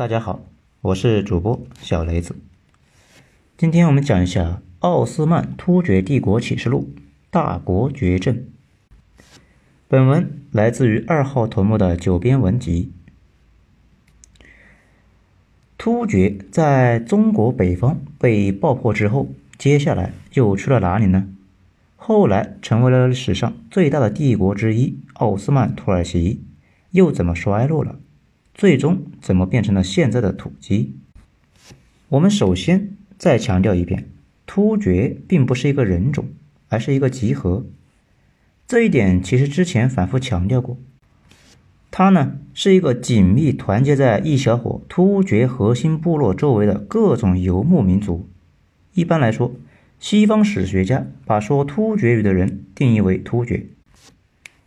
大家好，我是主播小雷子。今天我们讲一下《奥斯曼突厥帝国启示录》大国绝症。本文来自于二号头目的九编文集。突厥在中国北方被爆破之后，接下来又去了哪里呢？后来成为了史上最大的帝国之一——奥斯曼土耳其，又怎么衰落了？最终怎么变成了现在的土鸡？我们首先再强调一遍，突厥并不是一个人种，而是一个集合。这一点其实之前反复强调过。它呢是一个紧密团结在一小伙突厥核心部落周围的各种游牧民族。一般来说，西方史学家把说突厥语的人定义为突厥，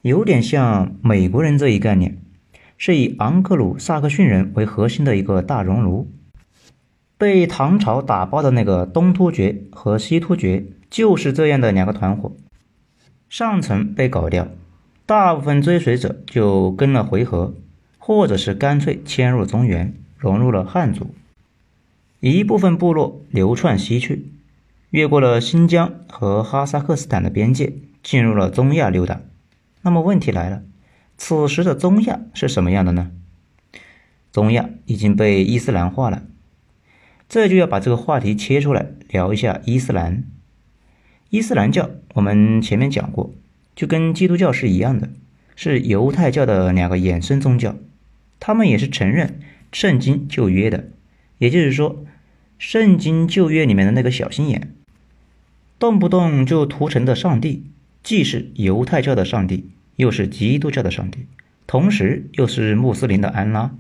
有点像美国人这一概念。是以昂克鲁萨克逊人为核心的一个大熔炉，被唐朝打爆的那个东突厥和西突厥就是这样的两个团伙。上层被搞掉，大部分追随者就跟了回纥，或者是干脆迁入中原，融入了汉族。一部分部落流窜西去，越过了新疆和哈萨克斯坦的边界，进入了中亚溜达。那么问题来了。此时的中亚是什么样的呢？中亚已经被伊斯兰化了，这就要把这个话题切出来聊一下伊斯兰。伊斯兰教我们前面讲过，就跟基督教是一样的，是犹太教的两个衍生宗教，他们也是承认圣经旧约的，也就是说，圣经旧约里面的那个小心眼，动不动就屠城的上帝，既是犹太教的上帝。又是基督教的上帝，同时又是穆斯林的安拉，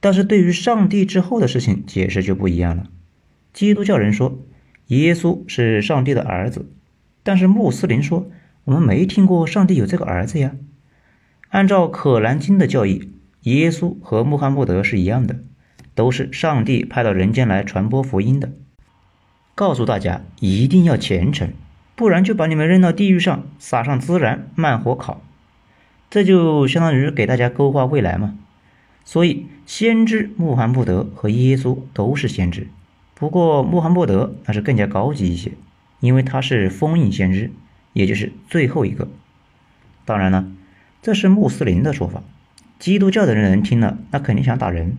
但是对于上帝之后的事情解释就不一样了。基督教人说耶稣是上帝的儿子，但是穆斯林说我们没听过上帝有这个儿子呀。按照可兰经的教义，耶稣和穆罕默德是一样的，都是上帝派到人间来传播福音的，告诉大家一定要虔诚。不然就把你们扔到地狱上，撒上孜然，慢火烤，这就相当于给大家勾画未来嘛。所以，先知穆罕默德和耶稣都是先知，不过穆罕默德那是更加高级一些，因为他是封印先知，也就是最后一个。当然了，这是穆斯林的说法，基督教的人听了那肯定想打人。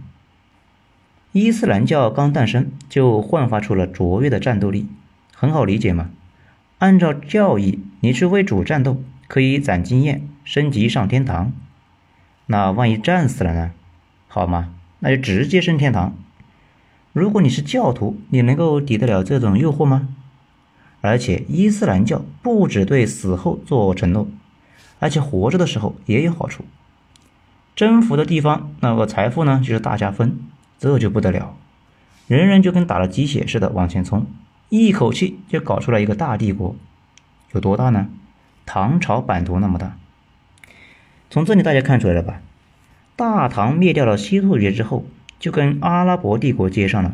伊斯兰教刚诞生就焕发出了卓越的战斗力，很好理解嘛。按照教义，你去为主战斗，可以攒经验，升级上天堂。那万一战死了呢？好吗？那就直接升天堂。如果你是教徒，你能够抵得了这种诱惑吗？而且伊斯兰教不只对死后做承诺，而且活着的时候也有好处。征服的地方，那个财富呢，就是大家分，这就不得了，人人就跟打了鸡血似的往前冲。一口气就搞出来一个大帝国，有多大呢？唐朝版图那么大。从这里大家看出来了吧？大唐灭掉了西突厥之后，就跟阿拉伯帝国接上了，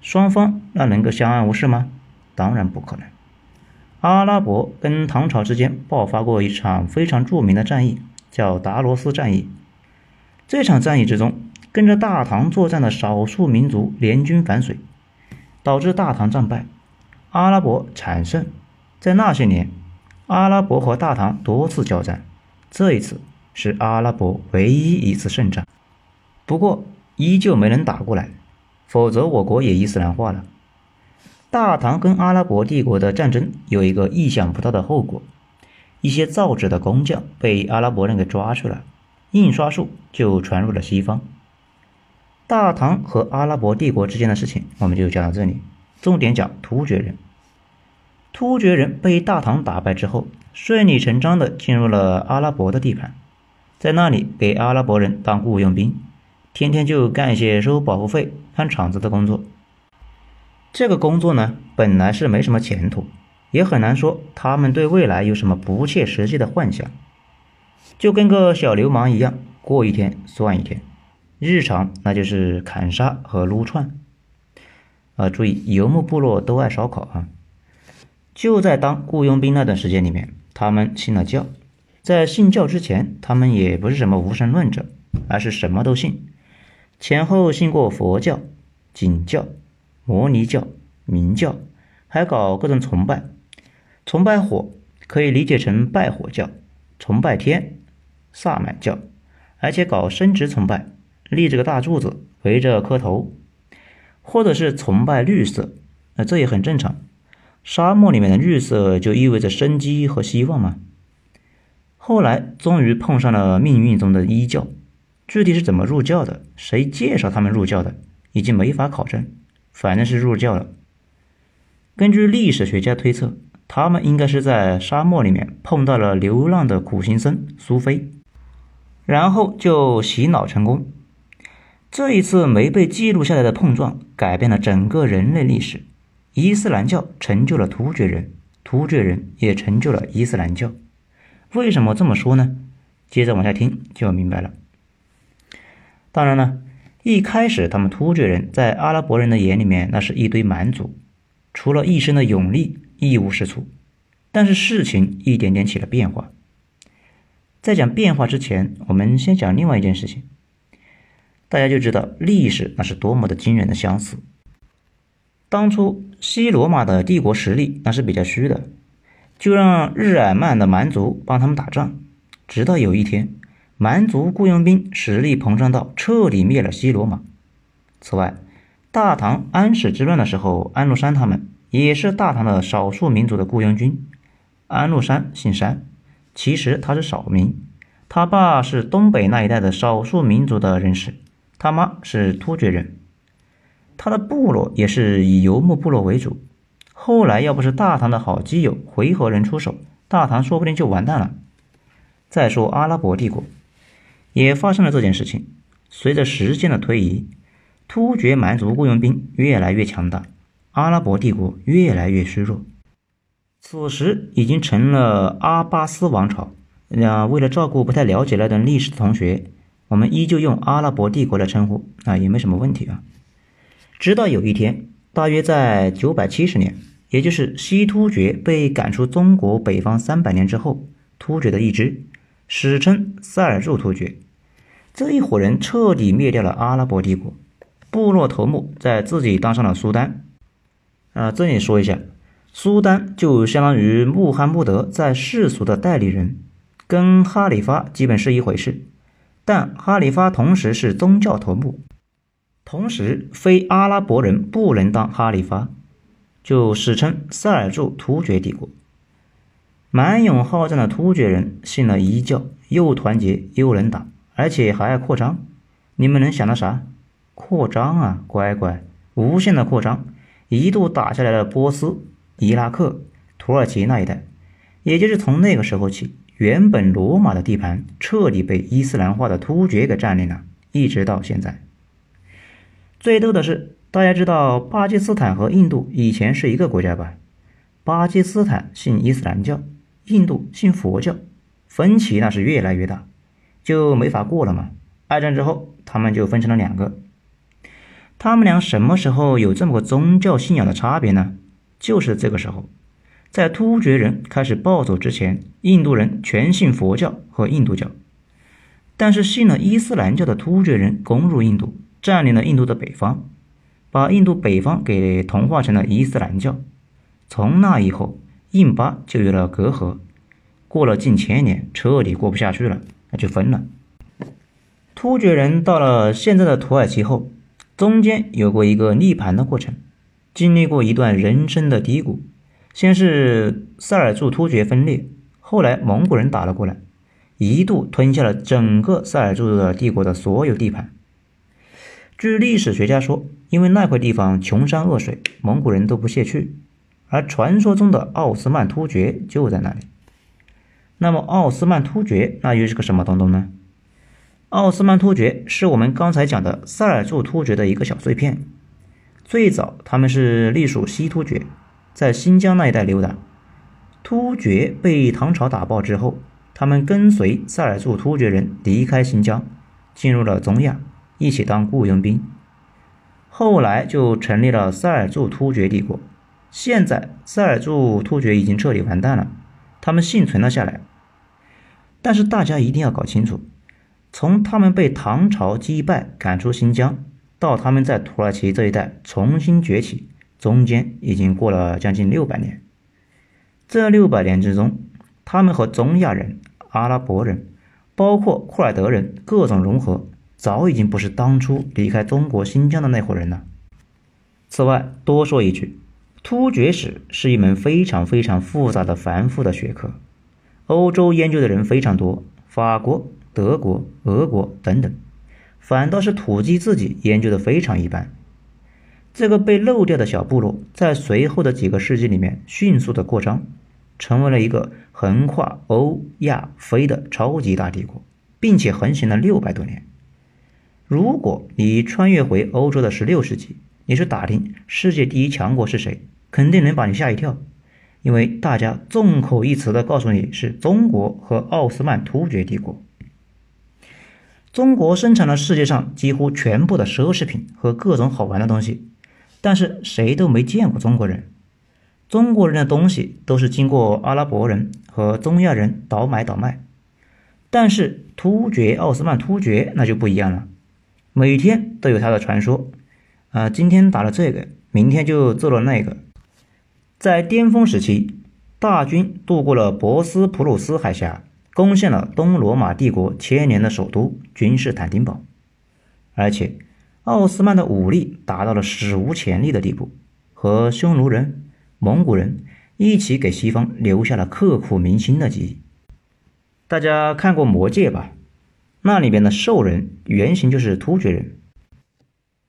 双方那能够相安无事吗？当然不可能。阿拉伯跟唐朝之间爆发过一场非常著名的战役，叫达罗斯战役。这场战役之中，跟着大唐作战的少数民族联军反水，导致大唐战败。阿拉伯产胜，在那些年，阿拉伯和大唐多次交战，这一次是阿拉伯唯一一次胜仗。不过依旧没能打过来，否则我国也伊斯兰化了。大唐跟阿拉伯帝国的战争有一个意想不到的后果：一些造纸的工匠被阿拉伯人给抓去了，印刷术就传入了西方。大唐和阿拉伯帝国之间的事情，我们就讲到这里。重点讲突厥人。突厥人被大唐打败之后，顺理成章的进入了阿拉伯的地盘，在那里给阿拉伯人当雇佣兵，天天就干一些收保护费、看场子的工作。这个工作呢，本来是没什么前途，也很难说他们对未来有什么不切实际的幻想，就跟个小流氓一样，过一天算一天，日常那就是砍杀和撸串。啊，注意，游牧部落都爱烧烤啊！就在当雇佣兵那段时间里面，他们信了教。在信教之前，他们也不是什么无神论者，而是什么都信，前后信过佛教、景教、摩尼教、明教，还搞各种崇拜。崇拜火可以理解成拜火教，崇拜天，萨满教，而且搞生殖崇拜，立这个大柱子围着磕头，或者是崇拜绿色，那这也很正常。沙漠里面的绿色就意味着生机和希望吗。后来终于碰上了命运中的一教，具体是怎么入教的，谁介绍他们入教的，已经没法考证，反正是入教了。根据历史学家推测。他们应该是在沙漠里面碰到了流浪的苦行僧苏菲，然后就洗脑成功。这一次没被记录下来的碰撞，改变了整个人类历史。伊斯兰教成就了突厥人，突厥人也成就了伊斯兰教。为什么这么说呢？接着往下听就明白了。当然了，一开始他们突厥人在阿拉伯人的眼里面，那是一堆蛮族，除了一身的勇力。一无是处，但是事情一点点起了变化。在讲变化之前，我们先讲另外一件事情，大家就知道历史那是多么的惊人的相似。当初西罗马的帝国实力那是比较虚的，就让日耳曼的蛮族帮他们打仗，直到有一天，蛮族雇佣兵实力膨胀到彻底灭了西罗马。此外，大唐安史之乱的时候，安禄山他们。也是大唐的少数民族的雇佣军。安禄山姓山，其实他是少民，他爸是东北那一带的少数民族的人士，他妈是突厥人。他的部落也是以游牧部落为主。后来要不是大唐的好基友回纥人出手，大唐说不定就完蛋了。再说阿拉伯帝国，也发生了这件事情。随着时间的推移，突厥蛮族雇佣兵越来越强大。阿拉伯帝国越来越虚弱，此时已经成了阿巴斯王朝。那为了照顾不太了解那段历史的同学，我们依旧用阿拉伯帝国来称呼，啊，也没什么问题啊。直到有一天，大约在九百七十年，也就是西突厥被赶出中国北方三百年之后，突厥的一支，史称塞尔柱突厥，这一伙人彻底灭掉了阿拉伯帝国，部落头目在自己当上了苏丹。啊，这里说一下，苏丹就相当于穆罕默德在世俗的代理人，跟哈里发基本是一回事。但哈里发同时是宗教头目，同时非阿拉伯人不能当哈里发，就史称塞尔柱突厥帝国。蛮勇好战的突厥人信了一教，又团结又能打，而且还爱扩张。你们能想到啥？扩张啊，乖乖，无限的扩张。一度打下来了波斯、伊拉克、土耳其那一带，也就是从那个时候起，原本罗马的地盘彻底被伊斯兰化的突厥给占领了，一直到现在。最逗的是，大家知道巴基斯坦和印度以前是一个国家吧？巴基斯坦信伊斯兰教，印度信佛教，分歧那是越来越大，就没法过了嘛。二战之后，他们就分成了两个。他们俩什么时候有这么个宗教信仰的差别呢？就是这个时候，在突厥人开始暴走之前，印度人全信佛教和印度教，但是信了伊斯兰教的突厥人攻入印度，占领了印度的北方，把印度北方给同化成了伊斯兰教。从那以后，印巴就有了隔阂，过了近千年，彻底过不下去了，那就分了。突厥人到了现在的土耳其后。中间有过一个逆盘的过程，经历过一段人生的低谷。先是塞尔柱突厥分裂，后来蒙古人打了过来，一度吞下了整个塞尔柱的帝国的所有地盘。据历史学家说，因为那块地方穷山恶水，蒙古人都不屑去。而传说中的奥斯曼突厥就在那里。那么奥斯曼突厥那又是个什么东东呢？奥斯曼突厥是我们刚才讲的塞尔柱突厥的一个小碎片。最早他们是隶属西突厥，在新疆那一带流达。突厥被唐朝打爆之后，他们跟随塞尔柱突厥人离开新疆，进入了中亚，一起当雇佣兵。后来就成立了塞尔柱突厥帝国。现在塞尔柱突厥已经彻底完蛋了，他们幸存了下来。但是大家一定要搞清楚。从他们被唐朝击败赶出新疆，到他们在土耳其这一带重新崛起，中间已经过了将近六百年。这六百年之中，他们和中亚人、阿拉伯人，包括库尔德人各种融合，早已经不是当初离开中国新疆的那伙人了。此外，多说一句，突厥史是一门非常非常复杂的繁复的学科，欧洲研究的人非常多，法国、德国、俄国等等，反倒是土鸡自己研究的非常一般。这个被漏掉的小部落，在随后的几个世纪里面迅速的扩张，成为了一个横跨欧亚非的超级大帝国，并且横行了六百多年。如果你穿越回欧洲的十六世纪，你去打听世界第一强国是谁，肯定能把你吓一跳，因为大家众口一词的告诉你是中国和奥斯曼突厥帝国。中国生产了世界上几乎全部的奢侈品和各种好玩的东西。但是谁都没见过中国人，中国人的东西都是经过阿拉伯人和中亚人倒买倒卖，但是突厥奥斯曼突厥那就不一样了，每天都有他的传说，啊，今天打了这个，明天就做了那个。在巅峰时期，大军渡过了博斯普鲁斯海峡，攻陷了东罗马帝国千年的首都君士坦丁堡，而且。奥斯曼的武力达到了史无前例的地步，和匈奴人、蒙古人一起给西方留下了刻骨铭心的记忆。大家看过《魔戒》吧？那里边的兽人原型就是突厥人。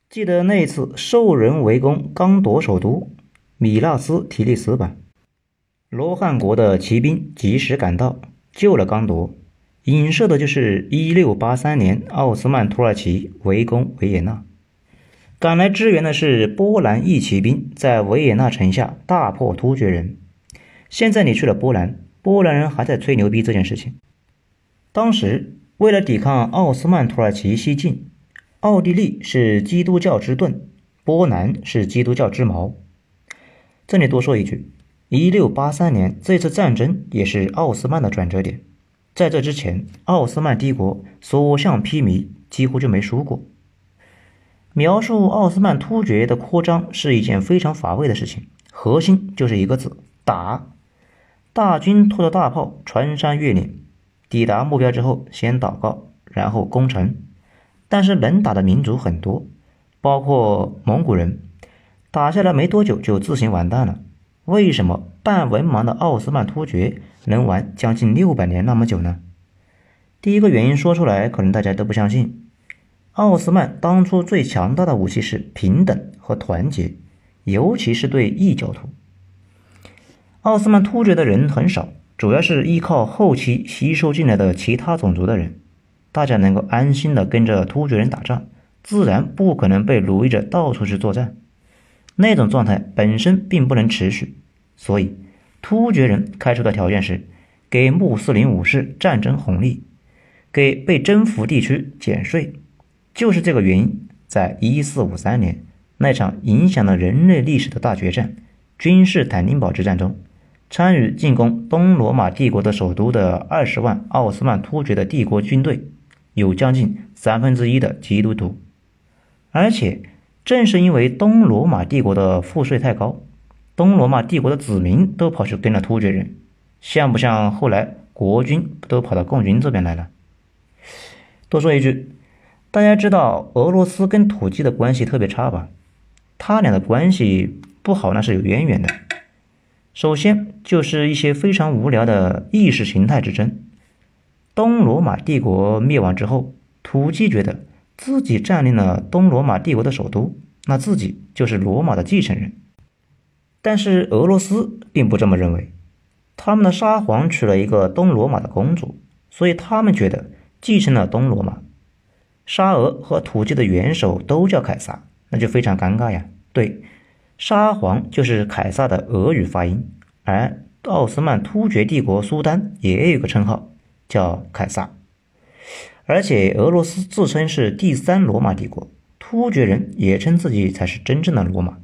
记得那一次兽人围攻刚铎首都米纳斯提利斯吧？罗汉国的骑兵及时赶到，救了刚铎。影射的就是一六八三年奥斯曼土耳其围攻维也纳，赶来支援的是波兰义骑兵，在维也纳城下大破突厥人。现在你去了波兰，波兰人还在吹牛逼这件事情。当时为了抵抗奥斯曼土耳其西进，奥地利是基督教之盾，波兰是基督教之矛。这里多说一句，一六八三年这次战争也是奥斯曼的转折点。在这之前，奥斯曼帝国所向披靡，几乎就没输过。描述奥斯曼突厥的扩张是一件非常乏味的事情，核心就是一个字：打。大军拖着大炮穿山越岭，抵达目标之后，先祷告，然后攻城。但是能打的民族很多，包括蒙古人，打下来没多久就自行完蛋了。为什么半文盲的奥斯曼突厥能玩将近六百年那么久呢？第一个原因说出来，可能大家都不相信。奥斯曼当初最强大的武器是平等和团结，尤其是对异教徒。奥斯曼突厥的人很少，主要是依靠后期吸收进来的其他种族的人。大家能够安心的跟着突厥人打仗，自然不可能被奴役着到处去作战。那种状态本身并不能持续，所以突厥人开出的条件是给穆斯林武士战争红利，给被征服地区减税。就是这个原因，在一四五三年那场影响了人类历史的大决战——君士坦丁堡之战中，参与进攻东罗马帝国的首都的二十万奥斯曼突厥的帝国军队，有将近三分之一的基督徒，而且。正是因为东罗马帝国的赋税太高，东罗马帝国的子民都跑去跟了突厥人，像不像后来国军都跑到共军这边来了？多说一句，大家知道俄罗斯跟土鸡的关系特别差吧？他俩的关系不好那是有渊源的。首先就是一些非常无聊的意识形态之争。东罗马帝国灭亡之后，土鸡觉得。自己占领了东罗马帝国的首都，那自己就是罗马的继承人。但是俄罗斯并不这么认为，他们的沙皇娶了一个东罗马的公主，所以他们觉得继承了东罗马。沙俄和土鸡的元首都叫凯撒，那就非常尴尬呀。对，沙皇就是凯撒的俄语发音，而奥斯曼突厥帝国苏丹也有个称号叫凯撒。而且俄罗斯自称是第三罗马帝国，突厥人也称自己才是真正的罗马。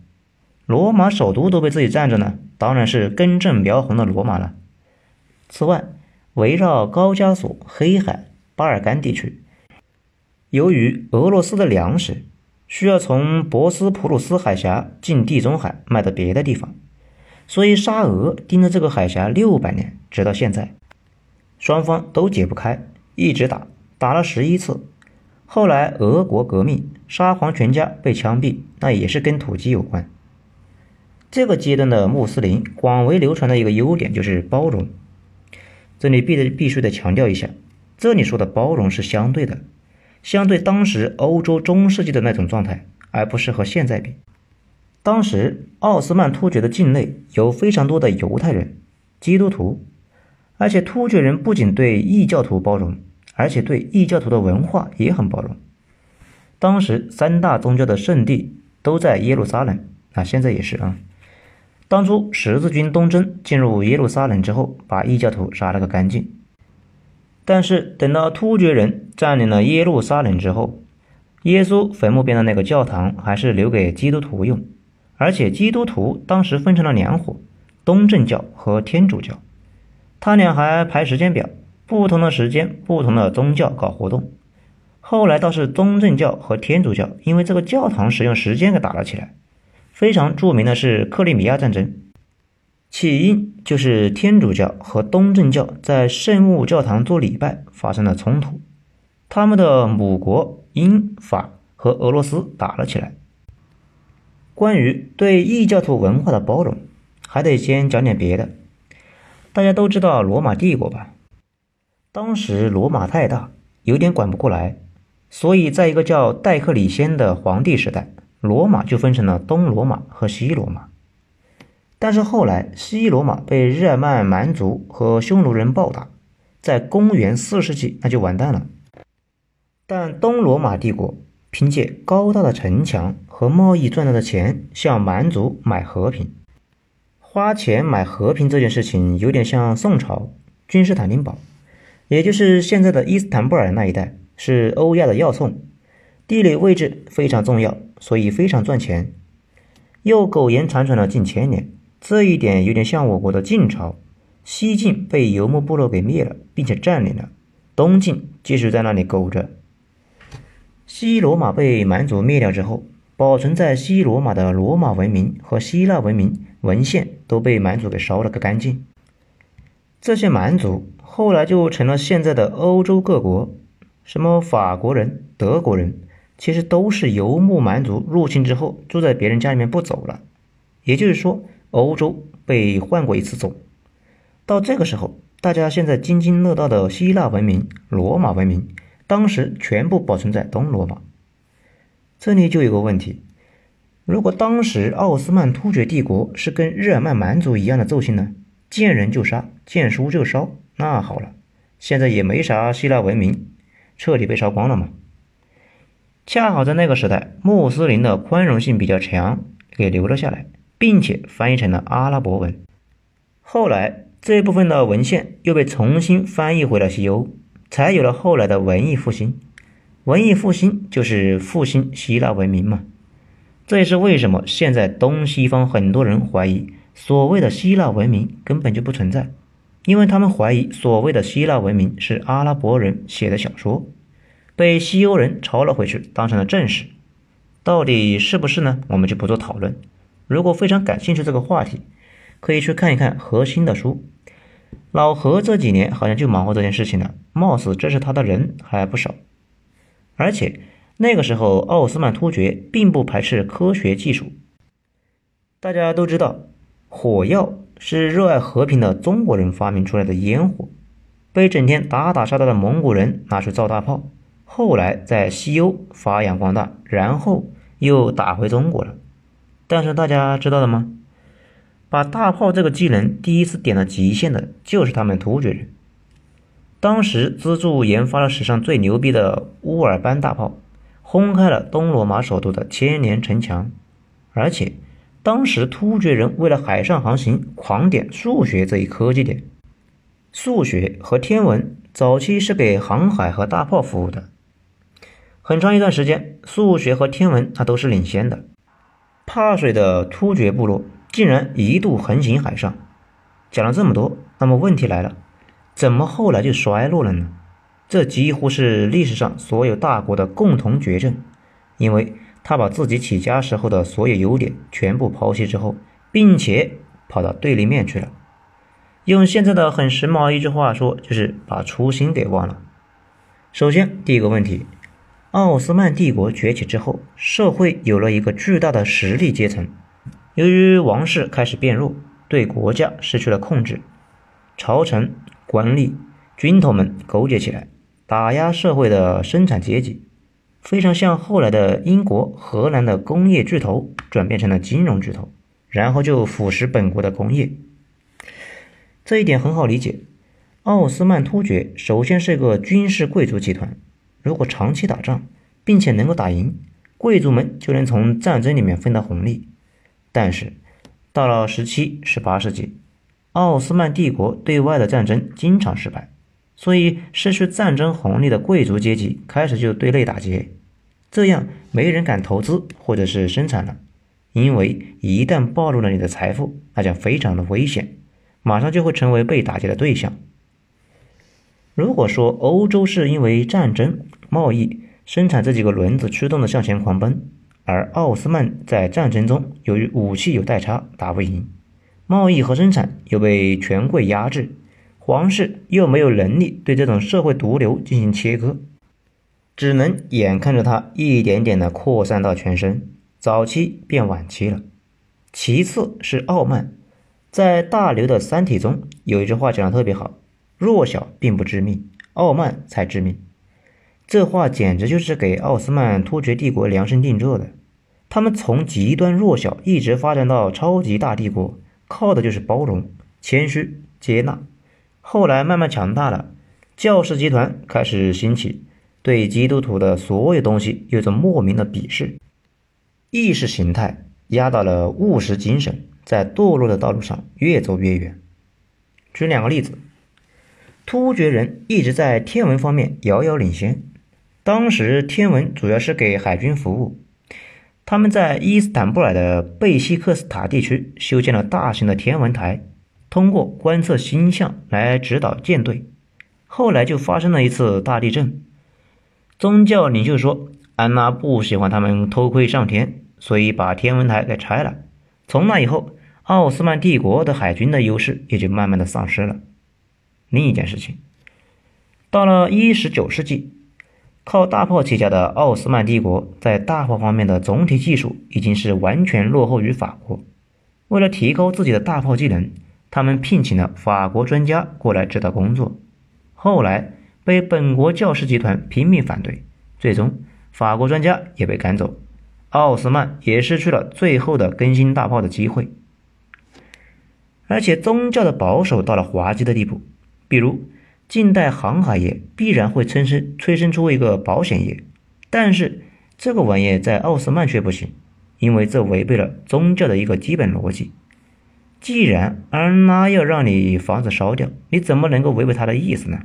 罗马首都都被自己占着呢，当然是根正苗红的罗马了。此外，围绕高加索、黑海、巴尔干地区，由于俄罗斯的粮食需要从博斯普鲁斯海峡进地中海卖到别的地方，所以沙俄盯着这个海峡六百年，直到现在，双方都解不开，一直打，打了十一次。后来俄国革命，沙皇全家被枪毙，那也是跟土鸡有关。这个阶段的穆斯林广为流传的一个优点就是包容。这里必得必须得强调一下，这里说的包容是相对的，相对当时欧洲中世纪的那种状态，而不是和现在比。当时奥斯曼突厥的境内有非常多的犹太人、基督徒，而且突厥人不仅对异教徒包容，而且对异教徒的文化也很包容。当时三大宗教的圣地都在耶路撒冷，啊，现在也是啊。当初十字军东征进入耶路撒冷之后，把异教徒杀了个干净。但是等到突厥人占领了耶路撒冷之后，耶稣坟墓边的那个教堂还是留给基督徒用，而且基督徒当时分成了两伙：东正教和天主教。他俩还排时间表，不同的时间，不同的宗教搞活动。后来倒是东正教和天主教因为这个教堂使用时间给打了起来。非常著名的是克里米亚战争，起因就是天主教和东正教在圣母教堂做礼拜发生了冲突，他们的母国英法和俄罗斯打了起来。关于对异教徒文化的包容，还得先讲点别的。大家都知道罗马帝国吧？当时罗马太大，有点管不过来，所以在一个叫戴克里先的皇帝时代。罗马就分成了东罗马和西罗马，但是后来西罗马被日耳曼蛮族和匈奴人暴打，在公元四世纪那就完蛋了。但东罗马帝国凭借高大的城墙和贸易赚来的钱，向蛮族买和平。花钱买和平这件事情有点像宋朝君士坦丁堡，也就是现在的伊斯坦布尔那一带，是欧亚的要冲，地理位置非常重要。所以非常赚钱，又苟延残喘了近千年。这一点有点像我国的晋朝，西晋被游牧部落给灭了，并且占领了，东晋继续在那里苟着。西罗马被蛮族灭掉之后，保存在西罗马的罗马文明和希腊文明文献都被蛮族给烧了个干净。这些蛮族后来就成了现在的欧洲各国，什么法国人、德国人。其实都是游牧蛮族入侵之后住在别人家里面不走了，也就是说，欧洲被换过一次种。到这个时候，大家现在津津乐道的希腊文明、罗马文明，当时全部保存在东罗马。这里就有个问题：如果当时奥斯曼突厥帝国是跟日耳曼蛮族一样的奏性呢？见人就杀，见书就烧，那好了，现在也没啥希腊文明，彻底被烧光了嘛。恰好在那个时代，穆斯林的宽容性比较强，给留了下来，并且翻译成了阿拉伯文。后来这部分的文献又被重新翻译回了西欧，才有了后来的文艺复兴。文艺复兴就是复兴希腊文明嘛。这也是为什么现在东西方很多人怀疑所谓的希腊文明根本就不存在，因为他们怀疑所谓的希腊文明是阿拉伯人写的小说。被西欧人抄了回去，当成了正史，到底是不是呢？我们就不做讨论。如果非常感兴趣这个话题，可以去看一看何心的书。老何这几年好像就忙活这件事情了，貌似这是他的人还不少。而且那个时候，奥斯曼突厥并不排斥科学技术。大家都知道，火药是热爱和平的中国人发明出来的烟火，被整天打打杀杀的蒙古人拿去造大炮。后来在西欧发扬光大，然后又打回中国了。但是大家知道了吗？把大炮这个技能第一次点到极限的，就是他们突厥人。当时资助研发了史上最牛逼的乌尔班大炮，轰开了东罗马首都的千年城墙。而且当时突厥人为了海上航行，狂点数学这一科技点。数学和天文早期是给航海和大炮服务的。很长一段时间，数学和天文它都是领先的。怕水的突厥部落竟然一度横行海上。讲了这么多，那么问题来了，怎么后来就衰落了呢？这几乎是历史上所有大国的共同绝症，因为他把自己起家时候的所有优点全部抛弃之后，并且跑到对立面去了。用现在的很时髦一句话说，就是把初心给忘了。首先，第一个问题，奥斯曼帝国崛起之后，社会有了一个巨大的实力阶层。由于王室开始变弱，对国家失去了控制，朝臣、官吏、军头们勾结起来。打压社会的生产阶级，非常像后来的英国、荷兰的工业巨头转变成了金融巨头，然后就腐蚀本国的工业。这一点很好理解。奥斯曼突厥首先是个军事贵族集团，如果长期打仗，并且能够打赢，贵族们就能从战争里面分到红利。但是到了十七、十八世纪，奥斯曼帝国对外的战争经常失败。所以，失去战争红利的贵族阶级开始就对内打劫，这样没人敢投资或者是生产了，因为一旦暴露了你的财富，那将非常的危险，马上就会成为被打劫的对象。如果说欧洲是因为战争、贸易、生产这几个轮子驱动的向前狂奔，而奥斯曼在战争中由于武器有代差打不赢，贸易和生产又被权贵压制。皇室又没有能力对这种社会毒瘤进行切割，只能眼看着它一点点的扩散到全身，早期变晚期了。其次是傲慢，在大刘的《三体》中有一句话讲的特别好：“弱小并不致命，傲慢才致命。”这话简直就是给奥斯曼突厥帝国量身定做的。他们从极端弱小一直发展到超级大帝国，靠的就是包容、谦虚、接纳。后来慢慢强大了，教士集团开始兴起，对基督徒的所有东西有着莫名的鄙视，意识形态压倒了务实精神，在堕落的道路上越走越远。举两个例子，突厥人一直在天文方面遥遥领先，当时天文主要是给海军服务，他们在伊斯坦布尔的贝西克斯塔地区修建了大型的天文台。通过观测星象来指导舰队，后来就发生了一次大地震。宗教领袖说，安拉不喜欢他们偷窥上天，所以把天文台给拆了。从那以后，奥斯曼帝国的海军的优势也就慢慢的丧失了。另一件事情，到了一十九世纪，靠大炮起家的奥斯曼帝国在大炮方面的总体技术已经是完全落后于法国。为了提高自己的大炮技能，他们聘请了法国专家过来指导工作，后来被本国教师集团拼命反对，最终法国专家也被赶走，奥斯曼也失去了最后的更新大炮的机会。而且宗教的保守到了滑稽的地步，比如近代航海业必然会催生催生出一个保险业，但是这个玩意在奥斯曼却不行，因为这违背了宗教的一个基本逻辑。既然安拉要让你房子烧掉，你怎么能够违背他的意思呢？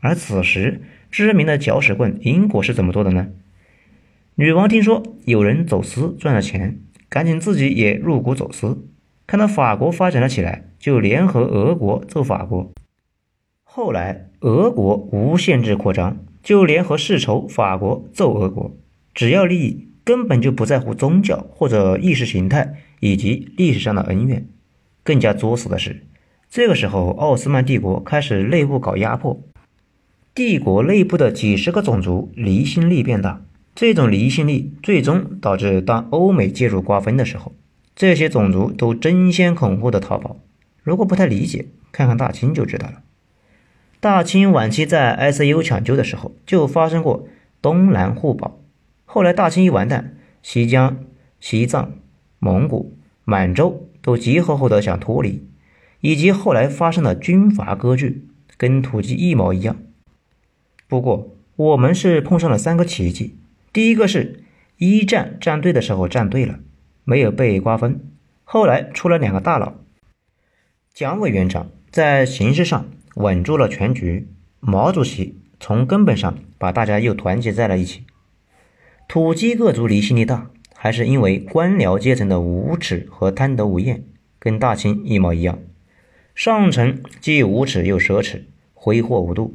而此时，知名的搅屎棍英国是怎么做的呢？女王听说有人走私赚了钱，赶紧自己也入股走私。看到法国发展了起来，就联合俄国揍法国。后来俄国无限制扩张，就联合世仇法国揍俄国。只要利益，根本就不在乎宗教或者意识形态以及历史上的恩怨。更加作死的是，这个时候奥斯曼帝国开始内部搞压迫，帝国内部的几十个种族离心力变大，这种离心力最终导致当欧美介入瓜分的时候，这些种族都争先恐后的逃跑。如果不太理解，看看大清就知道了。大清晚期在 ICU 抢救的时候就发生过东南互保，后来大清一完蛋，西江、西藏、蒙古、满洲。都集合后的想脱离，以及后来发生的军阀割据，跟土鸡一毛一样。不过我们是碰上了三个奇迹：第一个是一战站队的时候站对了，没有被瓜分；后来出了两个大佬，蒋委员长在形式上稳住了全局，毛主席从根本上把大家又团结在了一起。土鸡各族离心力大。还是因为官僚阶层的无耻和贪得无厌，跟大清一模一样。上层既无耻又奢侈，挥霍无度；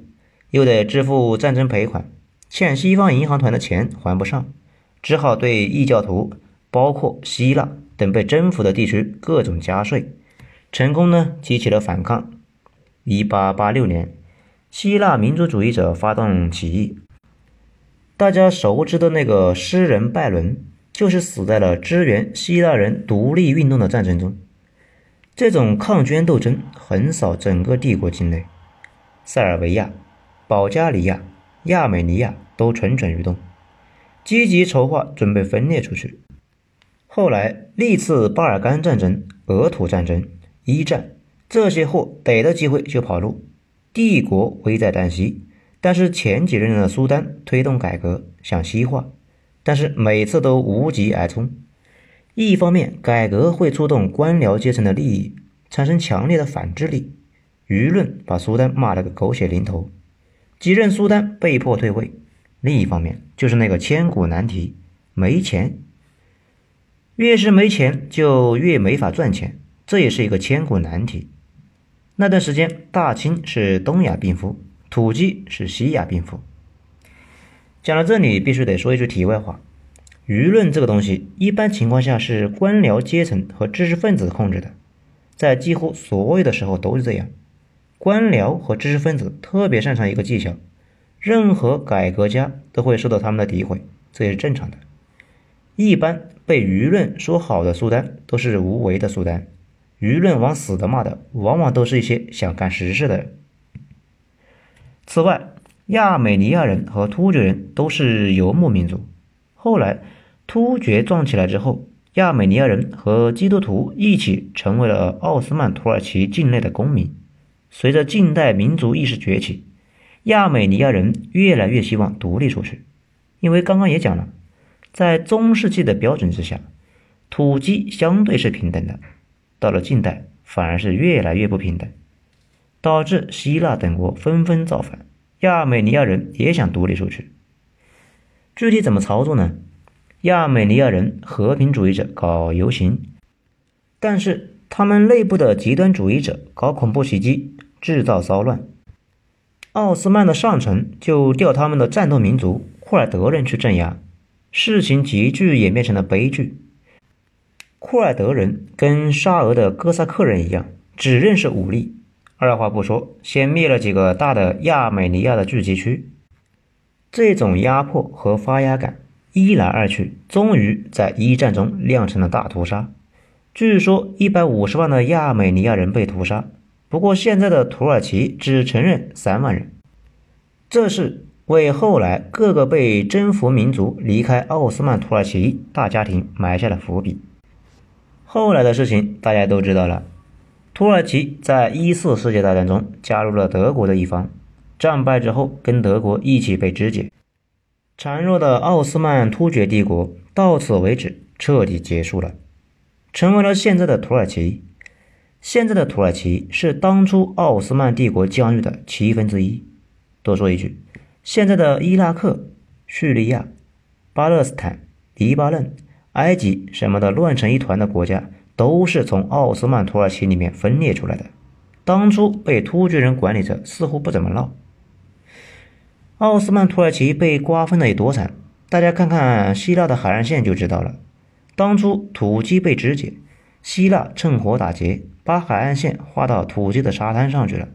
又得支付战争赔款，欠西方银行团的钱还不上，只好对异教徒，包括希腊等被征服的地区各种加税，成功呢激起了反抗。一八八六年，希腊民族主义者发动起义，大家熟知的那个诗人拜伦，就是死在了支援希腊人独立运动的战争中。这种抗捐斗争横扫整个帝国境内，塞尔维亚、保加利亚、亚美尼亚都蠢蠢欲动，积极筹划准备分裂出去。后来历次巴尔干战争、俄土战争、一战，这些货逮到机会就跑路，帝国危在旦夕。但是前几任的苏丹推动改革，想西化，但是每次都无疾而终。一方面，改革会触动官僚阶层的利益，产生强烈的反制力，舆论把苏丹骂了个狗血淋头，几任苏丹被迫退位。另一方面，就是那个千古难题：没钱。越是没钱，就越没法赚钱，这也是一个千古难题。那段时间，大清是东亚病夫，土鸡是西亚病夫。讲到这里，必须得说一句题外话。舆论这个东西，一般情况下是官僚阶层和知识分子控制的，在几乎所有的时候都是这样。官僚和知识分子特别擅长一个技巧，任何改革家都会受到他们的诋毁，这也是正常的。一般被舆论说好的苏丹都是无为的苏丹，舆论往死的骂的，往往都是一些想干实事的人。此外，亚美尼亚人和突厥人都是游牧民族，后来。突厥壮起来之后，亚美尼亚人和基督徒一起成为了奥斯曼土耳其境内的公民。随着近代民族意识崛起，亚美尼亚人越来越希望独立出去。因为刚刚也讲了，在中世纪的标准之下，土鸡相对是平等的，到了近代反而是越来越不平等，导致希腊等国纷纷造反，亚美尼亚人也想独立出去。具体怎么操作呢？亚美尼亚人和平主义者搞游行，但是他们内部的极端主义者搞恐怖袭击，制造骚乱。奥斯曼的上层就调他们的战斗民族库尔德人去镇压，事情急剧演变成了悲剧。库尔德人跟沙俄的哥萨克人一样，只认识武力，二话不说，先灭了几个大的亚美尼亚的聚集区。这种压迫和发压感。一来二去，终于在一战中酿成了大屠杀。据说一百五十万的亚美尼亚人被屠杀，不过现在的土耳其只承认三万人。这是为后来各个被征服民族离开奥斯曼土耳其大家庭埋下了伏笔。后来的事情大家都知道了，土耳其在一次世界大战中加入了德国的一方，战败之后跟德国一起被肢解。孱弱的奥斯曼突厥帝国到此为止，彻底结束了，成为了现在的土耳其。现在的土耳其是当初奥斯曼帝国疆域的七分之一。多说一句，现在的伊拉克、叙利亚、巴勒斯坦、黎巴嫩、埃及什么的乱成一团的国家，都是从奥斯曼土耳其里面分裂出来的。当初被突厥人管理着，似乎不怎么闹。奥斯曼土耳其被瓜分的有多惨？大家看看希腊的海岸线就知道了。当初土鸡被肢解，希腊趁火打劫，把海岸线划到土鸡的沙滩上去了。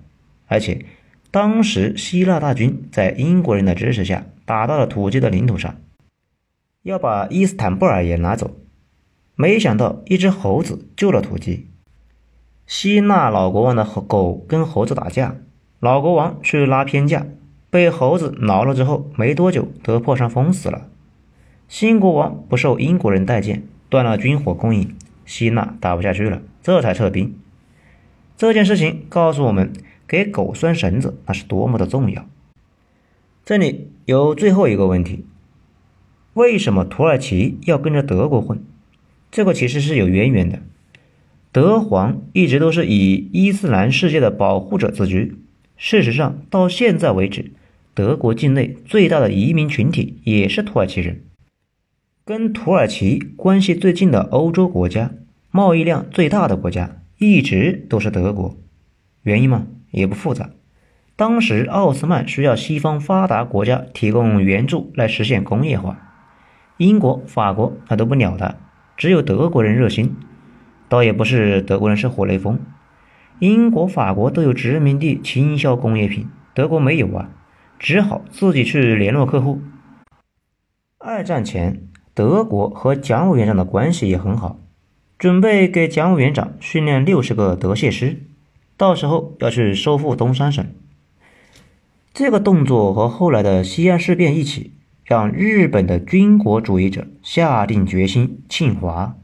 而且，当时希腊大军在英国人的支持下，打到了土鸡的领土上，要把伊斯坦布尔也拿走。没想到一只猴子救了土鸡。希腊老国王的狗跟猴子打架，老国王去拉偏架。被猴子挠了之后，没多久得破伤风死了。新国王不受英国人待见，断了军火供应，希腊打不下去了，这才撤兵。这件事情告诉我们，给狗拴绳子那是多么的重要。这里有最后一个问题：为什么土耳其要跟着德国混？这个其实是有渊源的。德皇一直都是以伊斯兰世界的保护者自居，事实上到现在为止。德国境内最大的移民群体也是土耳其人，跟土耳其关系最近的欧洲国家，贸易量最大的国家一直都是德国。原因嘛，也不复杂，当时奥斯曼需要西方发达国家提供援助来实现工业化，英国、法国他都不鸟他，只有德国人热心。倒也不是德国人是活雷锋，英国、法国都有殖民地倾销工业品，德国没有啊，只好自己去联络客户。二战前，德国和蒋委员长的关系也很好，准备给蒋委员长训练六十个德械师，到时候要去收复东三省。这个动作和后来的西安事变一起，让日本的军国主义者下定决心侵华。